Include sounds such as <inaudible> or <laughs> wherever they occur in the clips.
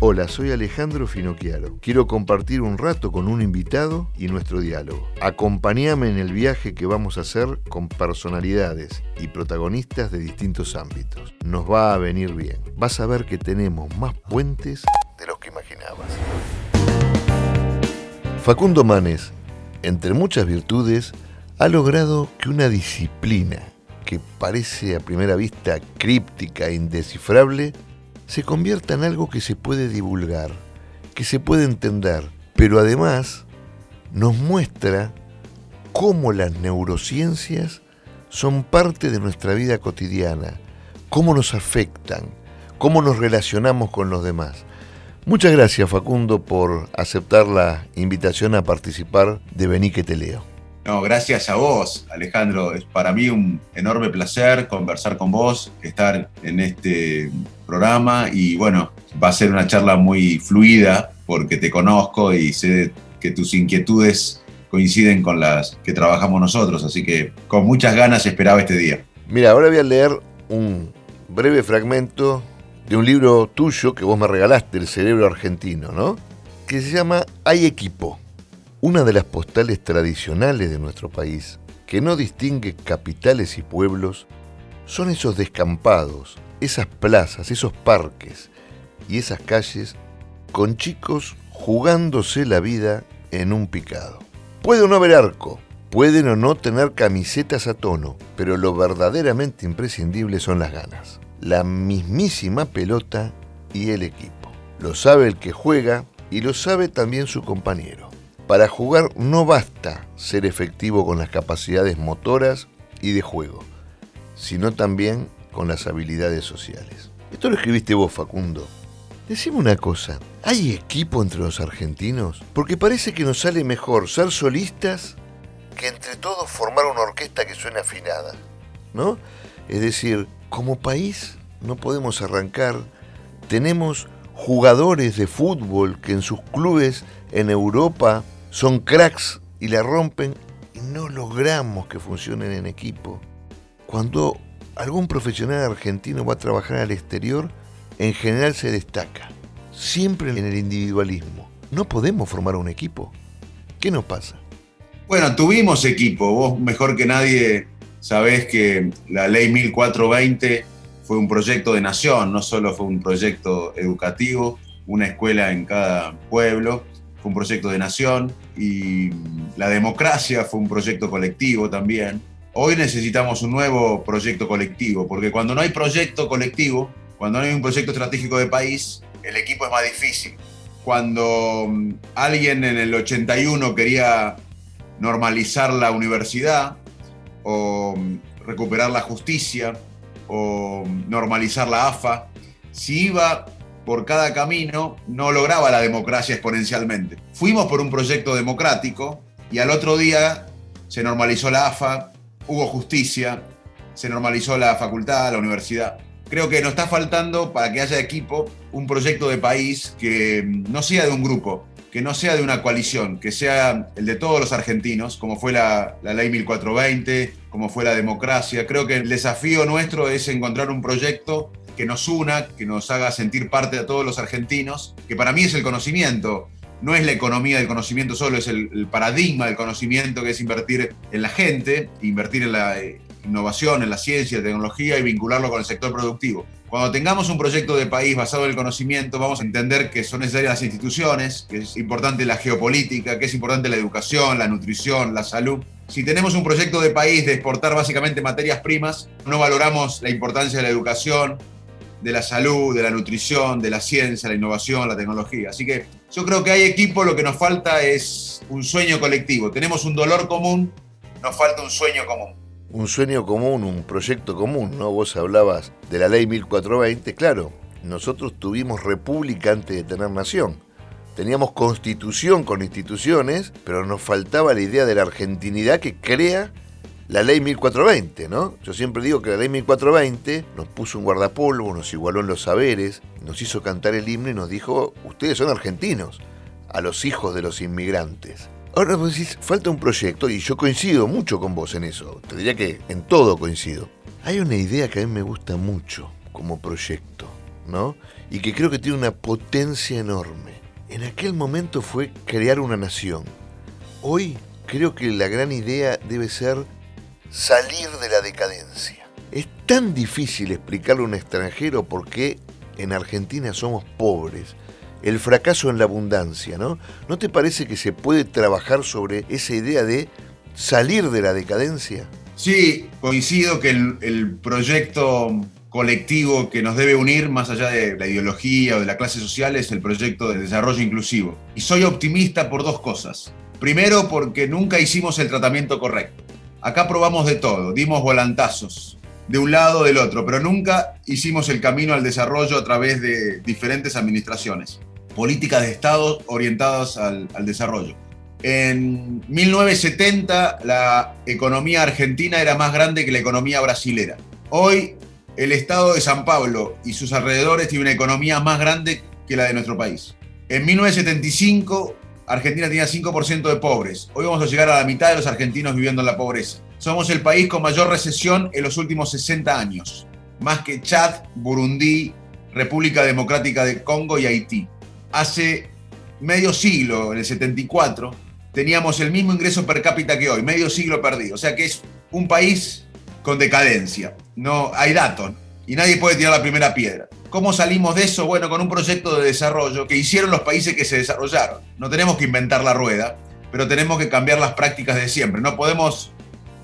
Hola, soy Alejandro Finocchiaro. Quiero compartir un rato con un invitado y nuestro diálogo. Acompáñame en el viaje que vamos a hacer con personalidades y protagonistas de distintos ámbitos. Nos va a venir bien. Vas a ver que tenemos más puentes de los que imaginabas. Facundo Manes, entre muchas virtudes, ha logrado que una disciplina que parece a primera vista críptica e indescifrable se convierta en algo que se puede divulgar, que se puede entender, pero además nos muestra cómo las neurociencias son parte de nuestra vida cotidiana, cómo nos afectan, cómo nos relacionamos con los demás. Muchas gracias Facundo por aceptar la invitación a participar de Vení que te leo. No, gracias a vos, Alejandro. Es para mí un enorme placer conversar con vos, estar en este programa y bueno, va a ser una charla muy fluida porque te conozco y sé que tus inquietudes coinciden con las que trabajamos nosotros, así que con muchas ganas esperaba este día. Mira, ahora voy a leer un breve fragmento de un libro tuyo que vos me regalaste, El cerebro argentino, ¿no? Que se llama Hay equipo. Una de las postales tradicionales de nuestro país, que no distingue capitales y pueblos, son esos descampados, esas plazas, esos parques y esas calles con chicos jugándose la vida en un picado. Puede o no haber arco, pueden o no tener camisetas a tono, pero lo verdaderamente imprescindible son las ganas. La mismísima pelota y el equipo. Lo sabe el que juega y lo sabe también su compañero. Para jugar no basta ser efectivo con las capacidades motoras y de juego, sino también con las habilidades sociales. Esto lo escribiste vos, Facundo. Decime una cosa, ¿hay equipo entre los argentinos? Porque parece que nos sale mejor ser solistas que entre todos formar una orquesta que suene afinada, ¿no? Es decir, como país no podemos arrancar, tenemos jugadores de fútbol que en sus clubes en Europa son cracks y la rompen y no logramos que funcionen en equipo. Cuando algún profesional argentino va a trabajar al exterior, en general se destaca, siempre en el individualismo. No podemos formar un equipo. ¿Qué nos pasa? Bueno, tuvimos equipo. Vos mejor que nadie sabés que la ley 1420 fue un proyecto de nación, no solo fue un proyecto educativo, una escuela en cada pueblo, fue un proyecto de nación y la democracia fue un proyecto colectivo también. Hoy necesitamos un nuevo proyecto colectivo, porque cuando no hay proyecto colectivo, cuando no hay un proyecto estratégico de país, el equipo es más difícil. Cuando mm, alguien en el 81 quería normalizar la universidad o mm, recuperar la justicia o mm, normalizar la AFA, si iba por cada camino no lograba la democracia exponencialmente. Fuimos por un proyecto democrático y al otro día se normalizó la AFA, hubo justicia, se normalizó la facultad, la universidad. Creo que nos está faltando para que haya equipo un proyecto de país que no sea de un grupo, que no sea de una coalición, que sea el de todos los argentinos, como fue la, la, ley 1420, como fue la democracia. Creo que el desafío nuestro es encontrar un proyecto que nos una, que nos haga sentir parte a todos los argentinos, que para mí es el conocimiento. No es la economía del conocimiento solo, es el, paradigma del conocimiento que es invertir en la gente, invertir en la eh, innovación, en la ciencia, tecnología y vincularlo con el sector productivo. Cuando tengamos un proyecto de país basado en el conocimiento, vamos a entender que son necesarias las instituciones, que es importante la geopolítica, que es importante la educación, la nutrición, la salud. Si tenemos un proyecto de país de exportar básicamente materias primas, no valoramos la importancia de la educación, de la salud, de la nutrición, de la ciencia, la innovación, la tecnología. Así que yo creo que hay equipo, lo que nos falta es un sueño colectivo. Tenemos un dolor común, nos falta un sueño común. Un sueño común, un proyecto común, ¿no? Vos hablabas de la ley 1420, claro, nosotros tuvimos república antes de tener nación. Teníamos constitución con instituciones, pero nos faltaba la idea de la argentinidad que crea la ley 1420, ¿no? Yo siempre digo que la ley 1420 nos puso un guardapolvo, nos igualó en los saberes, nos hizo cantar el himno y nos dijo, ustedes son argentinos, a los hijos de los inmigrantes. Ahora vos decís, falta un proyecto y yo coincido mucho con vos en eso, te diría que en todo coincido. Hay una idea que a mí me gusta mucho como proyecto, ¿no? Y que creo que tiene una potencia enorme. En aquel momento fue crear una nación. Hoy creo que la gran idea debe ser salir de la decadencia. Es tan difícil explicarle a un extranjero por qué en Argentina somos pobres, el fracaso en la abundancia, ¿no? ¿No te parece que se puede trabajar sobre esa idea de salir de la decadencia? Sí, coincido que el, proyecto colectivo que nos debe unir, más allá de la ideología o de la clase social, es el proyecto de desarrollo inclusivo. Y soy optimista por dos cosas. Primero, porque nunca hicimos el tratamiento correcto. Acá probamos de todo, dimos volantazos, de un lado del otro, pero nunca hicimos el camino al desarrollo a través de diferentes administraciones, políticas de Estado orientadas al, al desarrollo. En 1970 la economía argentina era más grande que la economía brasilera. Hoy el estado de San Pablo y sus alrededores tiene una economía más grande que la de nuestro país. En 1975 Argentina tenía 5% de pobres. Hoy vamos a llegar a la mitad de los argentinos viviendo en la pobreza. Somos el país con mayor recesión en los últimos 60 años, más que Chad, Burundí, República Democrática de Congo y Haití. Hace medio siglo, en el 74, teníamos el mismo ingreso per cápita que hoy, medio siglo perdido. O sea que es un país con decadencia. No hay datos y nadie puede tirar la primera piedra. ¿Cómo salimos de eso? Bueno, con un proyecto de desarrollo que hicieron los países que se desarrollaron. No tenemos que inventar la rueda, pero tenemos que cambiar las prácticas de siempre. No podemos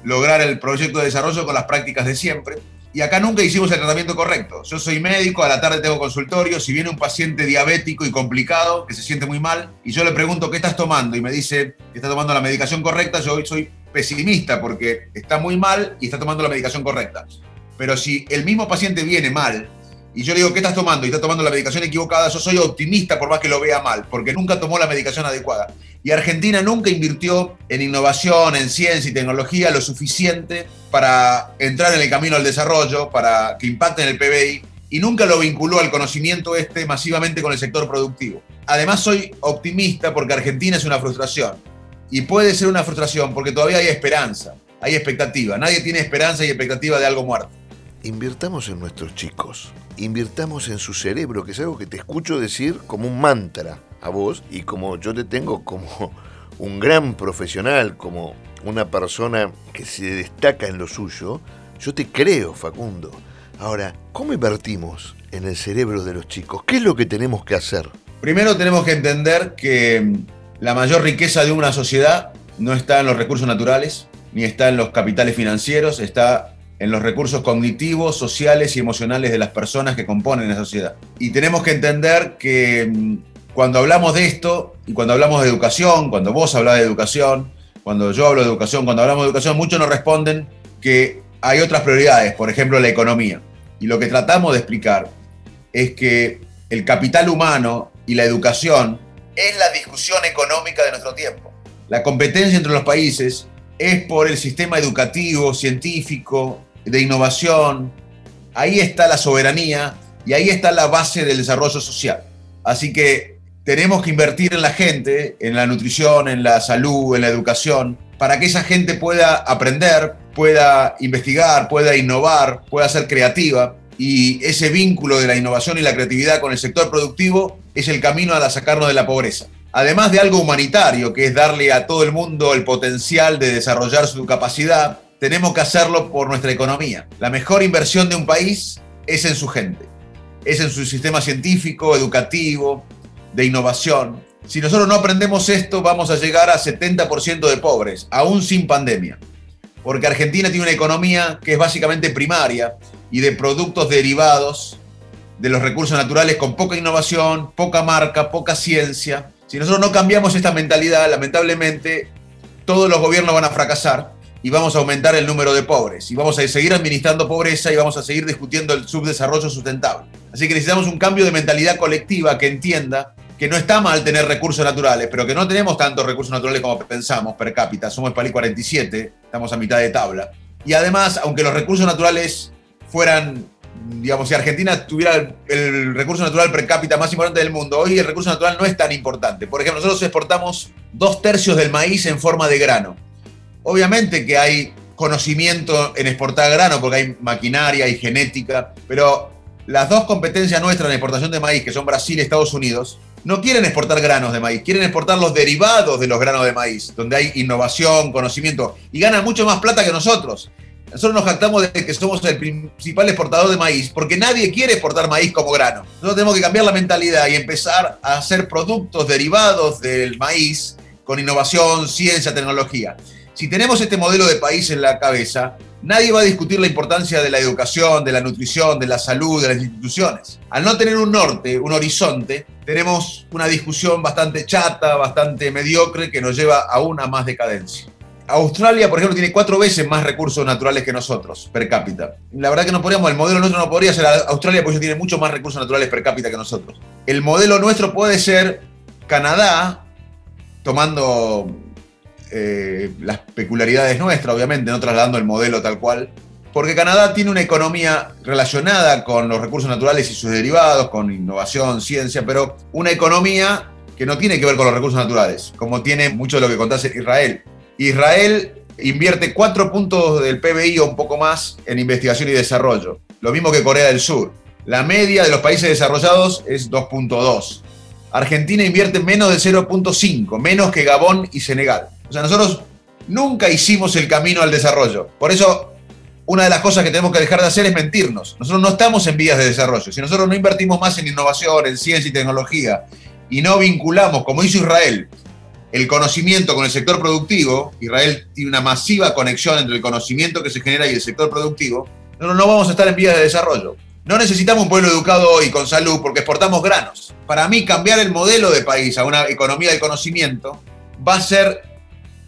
lograr el proyecto de desarrollo con las prácticas de siempre. Y acá nunca hicimos el tratamiento correcto. Yo soy médico, a la tarde tengo consultorio. Si viene un paciente diabético y complicado, que se siente muy mal, y yo le pregunto qué estás tomando, y me dice está tomando la medicación correcta, yo hoy soy pesimista porque está muy mal y está tomando la medicación correcta. Pero si el mismo paciente viene mal y yo le digo, ¿qué estás tomando? Y está tomando la medicación equivocada, yo soy optimista por más que lo vea mal, porque nunca tomó la medicación adecuada. Y Argentina nunca invirtió en innovación, en ciencia y tecnología lo suficiente para entrar en el camino al desarrollo, para que impacte en el PBI, y nunca lo vinculó al conocimiento este masivamente con el sector productivo. Además, soy optimista porque Argentina es una frustración. Y puede ser una frustración porque todavía hay esperanza, hay expectativa. Nadie tiene esperanza y expectativa de algo muerto invirtamos en nuestros chicos, invirtamos en su cerebro, que es algo que te escucho decir como un mantra a vos y como yo te tengo como <laughs> un gran profesional, como una persona que se destaca en lo suyo, yo te creo, Facundo. Ahora, ¿cómo invertimos en el cerebro de los chicos? ¿Qué es lo que tenemos que hacer? Primero tenemos que entender que la mayor riqueza de una sociedad no está en los recursos naturales, ni está en los capitales financieros, está en los recursos cognitivos, sociales y emocionales de las personas que componen la sociedad. Y tenemos que entender que mm, cuando hablamos de esto y cuando hablamos de educación, cuando vos hablas de educación, cuando yo hablo de educación, cuando hablamos de educación, muchos nos responden que hay otras prioridades, por ejemplo la economía. Y lo que tratamos de explicar es que el capital humano y la educación es la discusión económica de nuestro tiempo. La competencia entre los países es por el sistema educativo, científico, de innovación. Ahí está la soberanía y ahí está la base del desarrollo social. Así que tenemos que invertir en la gente, en la nutrición, en la salud, en la educación, para que esa gente pueda aprender, pueda investigar, pueda innovar, pueda ser creativa. Y ese vínculo de la innovación y la creatividad con el sector productivo es el camino a sacarnos de la pobreza además de algo humanitario, que es darle a todo el mundo el potencial de desarrollar su capacidad, tenemos que hacerlo por nuestra economía. La mejor inversión de un país es en su gente, es en su sistema científico, educativo, de innovación. Si nosotros no aprendemos esto, vamos a llegar a 70% de pobres, aún sin pandemia. Porque Argentina tiene una economía que es básicamente primaria y de productos derivados de los recursos naturales con poca innovación, poca marca, poca ciencia si nosotros no cambiamos esta mentalidad, lamentablemente todos los gobiernos van a fracasar y vamos a aumentar el número de pobres y vamos a seguir administrando pobreza y vamos a seguir discutiendo el subdesarrollo sustentable. Así que necesitamos un cambio de mentalidad colectiva que entienda que no está mal tener recursos naturales, pero que no tenemos tantos recursos naturales como pensamos per cápita. Somos el país 47, estamos a mitad de tabla. Y además, aunque los recursos naturales fueran digamos, si Argentina tuviera el, recurso natural per cápita más importante del mundo, hoy el recurso natural no es tan importante. Por ejemplo, nosotros exportamos dos tercios del maíz en forma de grano. Obviamente que hay conocimiento en exportar grano porque hay maquinaria y genética, pero las dos competencias nuestras en exportación de maíz, que son Brasil y Estados Unidos, no quieren exportar granos de maíz, quieren exportar los derivados de los granos de maíz, donde hay innovación, conocimiento, y ganan mucho más plata que nosotros. Nosotros nos jactamos de que somos el principal exportador de maíz, porque nadie quiere exportar maíz como grano. Nosotros tenemos que cambiar la mentalidad y empezar a hacer productos derivados del maíz con innovación, ciencia, tecnología. Si tenemos este modelo de país en la cabeza, nadie va a discutir la importancia de la educación, de la nutrición, de la salud, de las instituciones. Al no tener un norte, un horizonte, tenemos una discusión bastante chata, bastante mediocre, que nos lleva a una más decadencia. Australia, por ejemplo, tiene cuatro veces más recursos naturales que nosotros, per cápita. La verdad que no podríamos, el modelo nuestro no podría ser Australia porque tiene mucho más recursos naturales per cápita que nosotros. El modelo nuestro puede ser Canadá, tomando eh, las peculiaridades nuestras, obviamente, no trasladando el modelo tal cual, porque Canadá tiene una economía relacionada con los recursos naturales y sus derivados, con innovación, ciencia, pero una economía que no tiene que ver con los recursos naturales, como tiene mucho de lo que contase Israel. Israel invierte cuatro puntos del PBI o un poco más en investigación y desarrollo, lo mismo que Corea del Sur. La media de los países desarrollados es 2.2. Argentina invierte menos de 0.5, menos que Gabón y Senegal. O sea, nosotros nunca hicimos el camino al desarrollo. Por eso, una de las cosas que tenemos que dejar de hacer es mentirnos. Nosotros no estamos en vías de desarrollo. Si nosotros no invertimos más en innovación, en ciencia y tecnología, y no vinculamos, como hizo Israel, el conocimiento con el sector productivo, Israel tiene una masiva conexión entre el conocimiento que se genera y el sector productivo, nosotros no vamos a estar en vías de desarrollo. No necesitamos un pueblo educado hoy con salud porque exportamos granos. Para mí, cambiar el modelo de país a una economía del conocimiento va a ser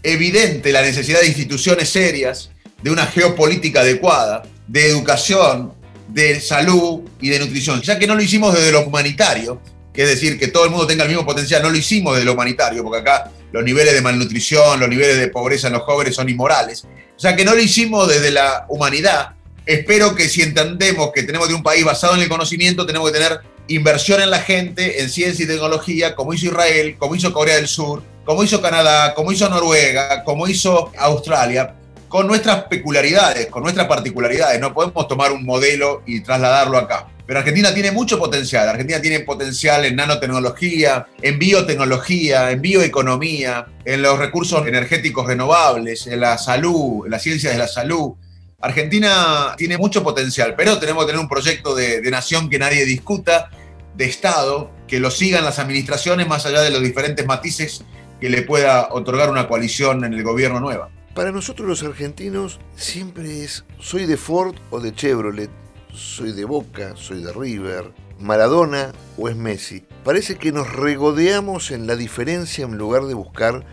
evidente la necesidad de instituciones serias, de una geopolítica adecuada, de educación, de salud y de nutrición, ya que no lo hicimos desde lo humanitario, que es decir, que todo el mundo tenga el mismo potencial, no lo hicimos desde lo humanitario, porque acá los niveles de malnutrición, los niveles de pobreza en los jóvenes son inmorales. O sea que no lo hicimos desde la humanidad. Espero que si entendemos que tenemos de un país basado en el conocimiento, tenemos que tener inversión en la gente, en ciencia y tecnología, como hizo Israel, como hizo Corea del Sur, como hizo Canadá, como hizo Noruega, como hizo Australia, con nuestras peculiaridades, con nuestras particularidades. No podemos tomar un modelo y trasladarlo acá. Pero Argentina tiene mucho potencial. Argentina tiene potencial en nanotecnología, en biotecnología, en bioeconomía, en los recursos energéticos renovables, en la salud, en las ciencias de la salud. Argentina tiene mucho potencial, pero tenemos que tener un proyecto de, de nación que nadie discuta, de Estado, que lo sigan las administraciones más allá de los diferentes matices que le pueda otorgar una coalición en el gobierno nueva. Para nosotros los argentinos siempre es soy de Ford o de Chevrolet, soy de Boca, soy de River, Maradona o es Messi. Parece que nos regodeamos en la diferencia en lugar de buscar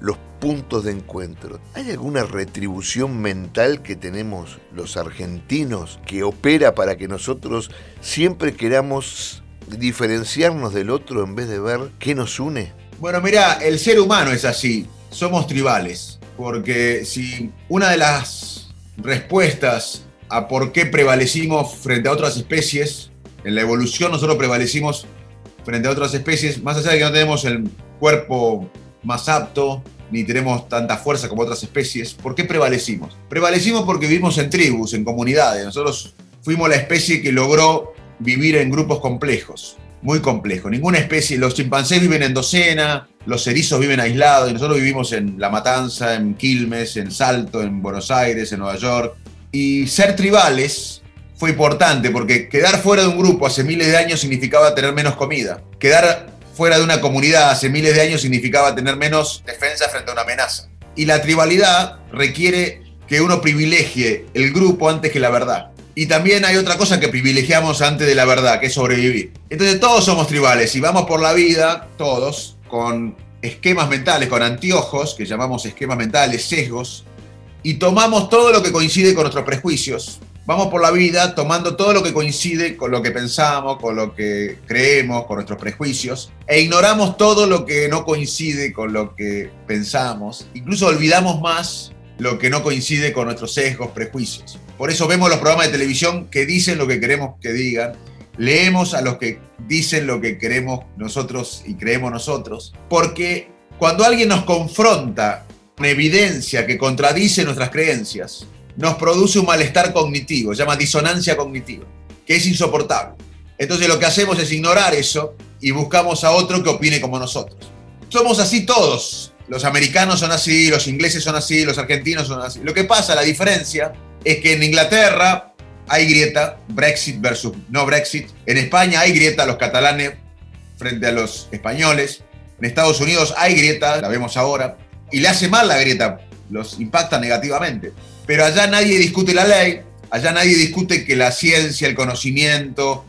los puntos de encuentro. ¿Hay alguna retribución mental que tenemos los argentinos que opera para que nosotros siempre queramos diferenciarnos del otro en vez de ver qué nos une? Bueno, mira, el ser humano es así, somos tribales, porque si una de las respuestas a por qué prevalecimos frente a otras especies, en la evolución nosotros prevalecimos frente a otras especies, más allá de que no tenemos el cuerpo más apto, ni tenemos tanta fuerza como otras especies, ¿por qué prevalecimos? Prevalecimos porque vivimos en tribus, en comunidades, nosotros fuimos la especie que logró vivir en grupos complejos muy complejo. Ninguna especie, los chimpancés viven en docena, los erizos viven aislados, y nosotros vivimos en La Matanza, en Quilmes, en Salto, en Buenos Aires, en Nueva York. Y ser tribales fue importante porque quedar fuera de un grupo hace miles de años significaba tener menos comida. Quedar fuera de una comunidad hace miles de años significaba tener menos defensa frente a una amenaza. Y la tribalidad requiere que uno privilegie el grupo antes que la verdad. Y también hay otra cosa que privilegiamos antes de la verdad, que es sobrevivir. Entonces todos somos tribales y vamos por la vida, todos, con esquemas mentales, con anteojos, que llamamos esquemas mentales, sesgos, y tomamos todo lo que coincide con nuestros prejuicios. Vamos por la vida tomando todo lo que coincide con lo que pensamos, con lo que creemos, con nuestros prejuicios, e ignoramos todo lo que no coincide con lo que pensamos. Incluso olvidamos más lo que no coincide con nuestros sesgos, prejuicios. Por eso vemos los programas de televisión que dicen lo que queremos que digan, leemos a los que dicen lo que queremos nosotros y creemos nosotros, porque cuando alguien nos confronta con evidencia que contradice nuestras creencias, nos produce un malestar cognitivo, se llama disonancia cognitiva. que es insoportable. Entonces lo que hacemos es ignorar eso y buscamos a otro que opine como nosotros. Somos así todos. Los americanos son así, los ingleses son así, los argentinos son así. Lo que pasa, la diferencia, es que en Inglaterra hay grieta, Brexit versus no Brexit. En España hay grieta, los catalanes frente a los españoles. En Estados Unidos hay grieta, la vemos ahora. Y le hace mal la grieta, los impacta negativamente. Pero allá nadie discute la ley, allá nadie discute que la ciencia, el conocimiento,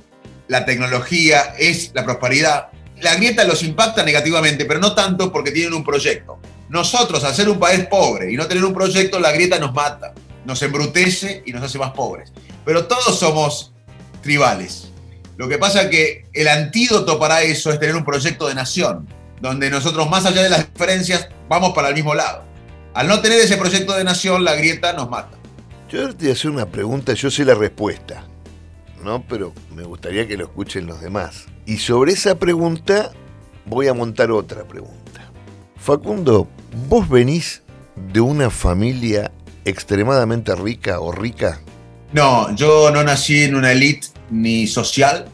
la tecnología es la prosperidad. La grieta los impacta negativamente, pero no tanto porque tienen un proyecto. Nosotros, al ser un país pobre y no tener un proyecto, la grieta nos mata, nos embrutece y nos hace más pobres. Pero todos somos tribales. Lo que pasa es que el antídoto para eso es tener un proyecto de nación, donde nosotros, más allá de las diferencias, vamos para el mismo lado. Al no tener ese proyecto de nación, la grieta nos mata. Yo te voy a hacer una pregunta, yo sé la respuesta. ¿no? Pero me gustaría que lo escuchen los demás. Y sobre esa pregunta voy a montar otra pregunta. Facundo, ¿vos venís de una familia extremadamente rica o rica? No, yo no nací en una élite ni social,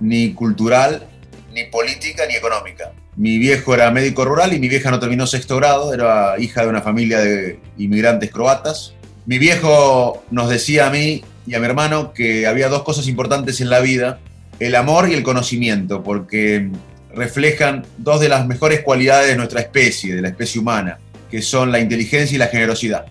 ni cultural, ni política, ni económica. Mi viejo era médico rural y mi vieja no terminó sexto grado, era hija de una familia de inmigrantes croatas. Mi viejo nos decía a mí y a mi hermano que había dos cosas importantes en la vida, el amor y el conocimiento, porque reflejan dos de las mejores cualidades de nuestra especie, de la especie humana, que son la inteligencia y la generosidad.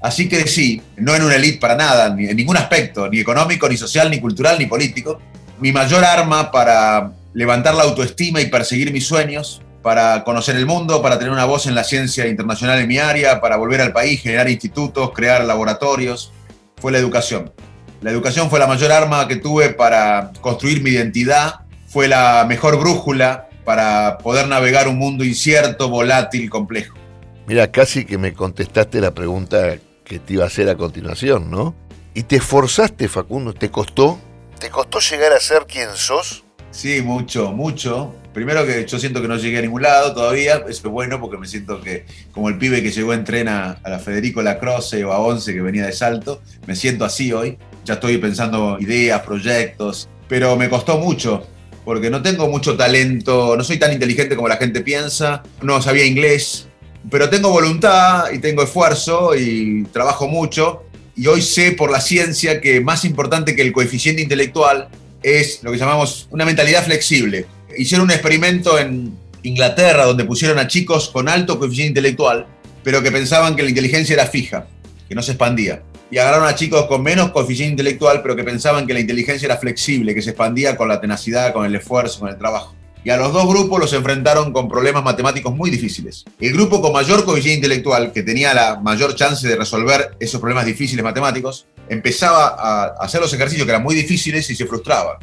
Así que sí, no en una élite para nada, ni en ningún aspecto, ni económico, ni social, ni cultural, ni político. Mi mayor arma para levantar la autoestima y perseguir mis sueños, para conocer el mundo, para tener una voz en la ciencia internacional en mi área, para volver al país, generar institutos, crear laboratorios, fue la educación. La educación fue la mayor arma que tuve para construir mi identidad, fue la mejor brújula para poder navegar un mundo incierto, volátil, complejo. Mira, casi que me contestaste la pregunta que te iba a hacer a continuación, ¿no? ¿Y te esforzaste, Facundo? ¿Te costó? ¿Te costó llegar a ser quien sos? Sí, mucho, mucho. Primero que yo siento que no llegué a ningún lado todavía, eso es bueno porque me siento que como el pibe que llegó en tren a, la Federico Lacroce o a Once que venía de Salto, me siento así hoy ya estoy pensando ideas, proyectos, pero me costó mucho, porque no tengo mucho talento, no soy tan inteligente como la gente piensa, no sabía inglés, pero tengo voluntad y tengo esfuerzo y trabajo mucho, y hoy sé por la ciencia que más importante que el coeficiente intelectual es lo que llamamos una mentalidad flexible. Hicieron un experimento en Inglaterra donde pusieron a chicos con alto coeficiente intelectual, pero que pensaban que la inteligencia era fija, que no se expandía y agarraron a chicos con menos coeficiente intelectual, pero que pensaban que la inteligencia era flexible, que se expandía con la tenacidad, con el esfuerzo, con el trabajo. Y a los dos grupos los enfrentaron con problemas matemáticos muy difíciles. El grupo con mayor coeficiente intelectual, que tenía la mayor chance de resolver esos problemas difíciles matemáticos, empezaba a hacer los ejercicios que eran muy difíciles y se frustraban.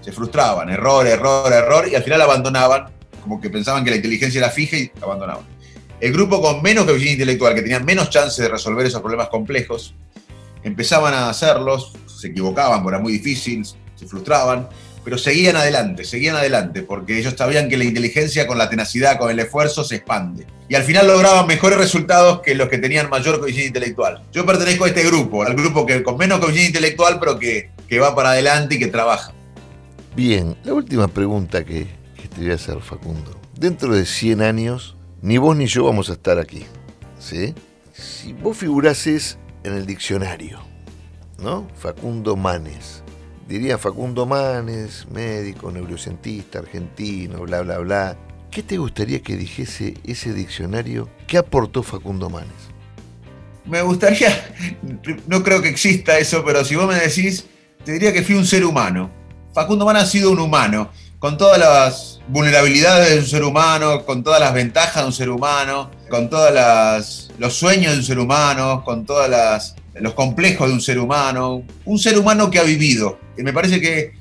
Se frustraban, error, error, error, y al final abandonaban, como que pensaban que la inteligencia era fija y abandonaban. El grupo con menos coeficiente intelectual, que tenía menos chance de resolver esos problemas complejos, empezaban a hacerlos, se equivocaban, porque era muy difícil, se frustraban, pero seguían adelante, seguían adelante, porque ellos sabían que la inteligencia con la tenacidad, con el esfuerzo, se expande. Y al final lograban mejores resultados que los que tenían mayor coeficiente intelectual. Yo pertenezco a este grupo, al grupo que con menos coeficiente intelectual, pero que, que va para adelante y que trabaja. Bien, la última pregunta que, te voy a hacer, Facundo. Dentro de 100 años, ni vos ni yo vamos a estar aquí. ¿Sí? Si vos figurases en el diccionario, ¿no? Facundo Manes. Diría Facundo Manes, médico, neurocientista, argentino, bla, bla, bla. ¿Qué te gustaría que dijese ese diccionario? ¿Qué aportó Facundo Manes? Me gustaría, no creo que exista eso, pero si vos me decís, te diría que fui un ser humano. Facundo Manes ha sido un humano, con todas las vulnerabilidades de un ser humano, con todas las ventajas de un ser humano, con todos los sueños de un ser humano, con todos los complejos de un ser humano. Un ser humano que ha vivido. Y me parece que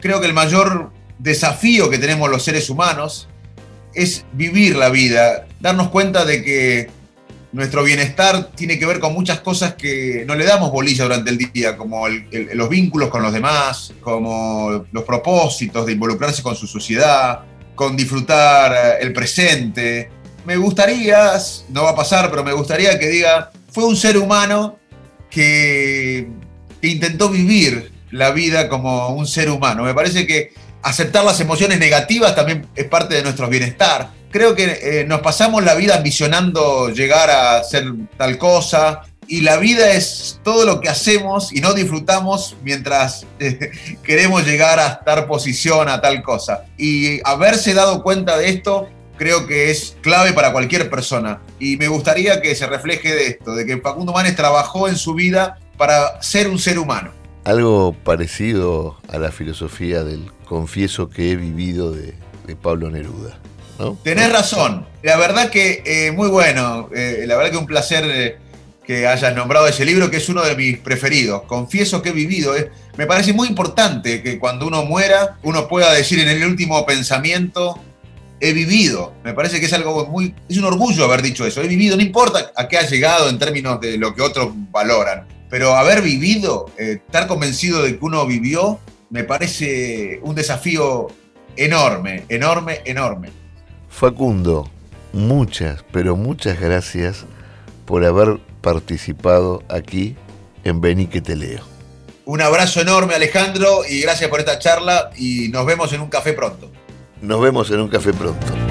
creo que el mayor desafío que tenemos los seres humanos es vivir la vida, darnos cuenta de que nuestro bienestar tiene que ver con muchas cosas que no le damos bolilla durante el día, como los vínculos con los demás, como los propósitos de involucrarse con su sociedad, con disfrutar eh, el presente. Me gustaría, no va a pasar, pero me gustaría que diga, fue un ser humano que, intentó vivir la vida como un ser humano. Me parece que aceptar las emociones negativas también es parte de nuestro bienestar. Creo que eh, nos pasamos la vida ambicionando llegar a hacer tal cosa y la vida es todo lo que hacemos y no disfrutamos mientras eh, <laughs> queremos llegar a estar posición a tal cosa. Y haberse dado cuenta de esto creo que es clave para cualquier persona. Y me gustaría que se refleje de esto, de que Facundo Manes trabajó en su vida para ser un ser humano. Algo parecido a la filosofía del confieso que he vivido de, Pablo Neruda. ¿no? Tenés razón. La verdad que eh, muy bueno. Eh, la verdad que un placer eh, que hayas nombrado ese libro, que es uno de mis preferidos. Confieso que he vivido. me parece muy importante que cuando uno muera, uno pueda decir en el último pensamiento, he vivido. Me parece que es algo muy. Es un orgullo haber dicho eso. He vivido, no importa a qué ha llegado en términos de lo que otros valoran, pero haber vivido, estar convencido de que uno vivió, me parece un desafío enorme, enorme, enorme. Facundo, muchas, pero muchas gracias por haber participado aquí en Beni que te leo. Un abrazo enorme Alejandro y gracias por esta charla y nos vemos en un café pronto. Nos vemos en un café pronto.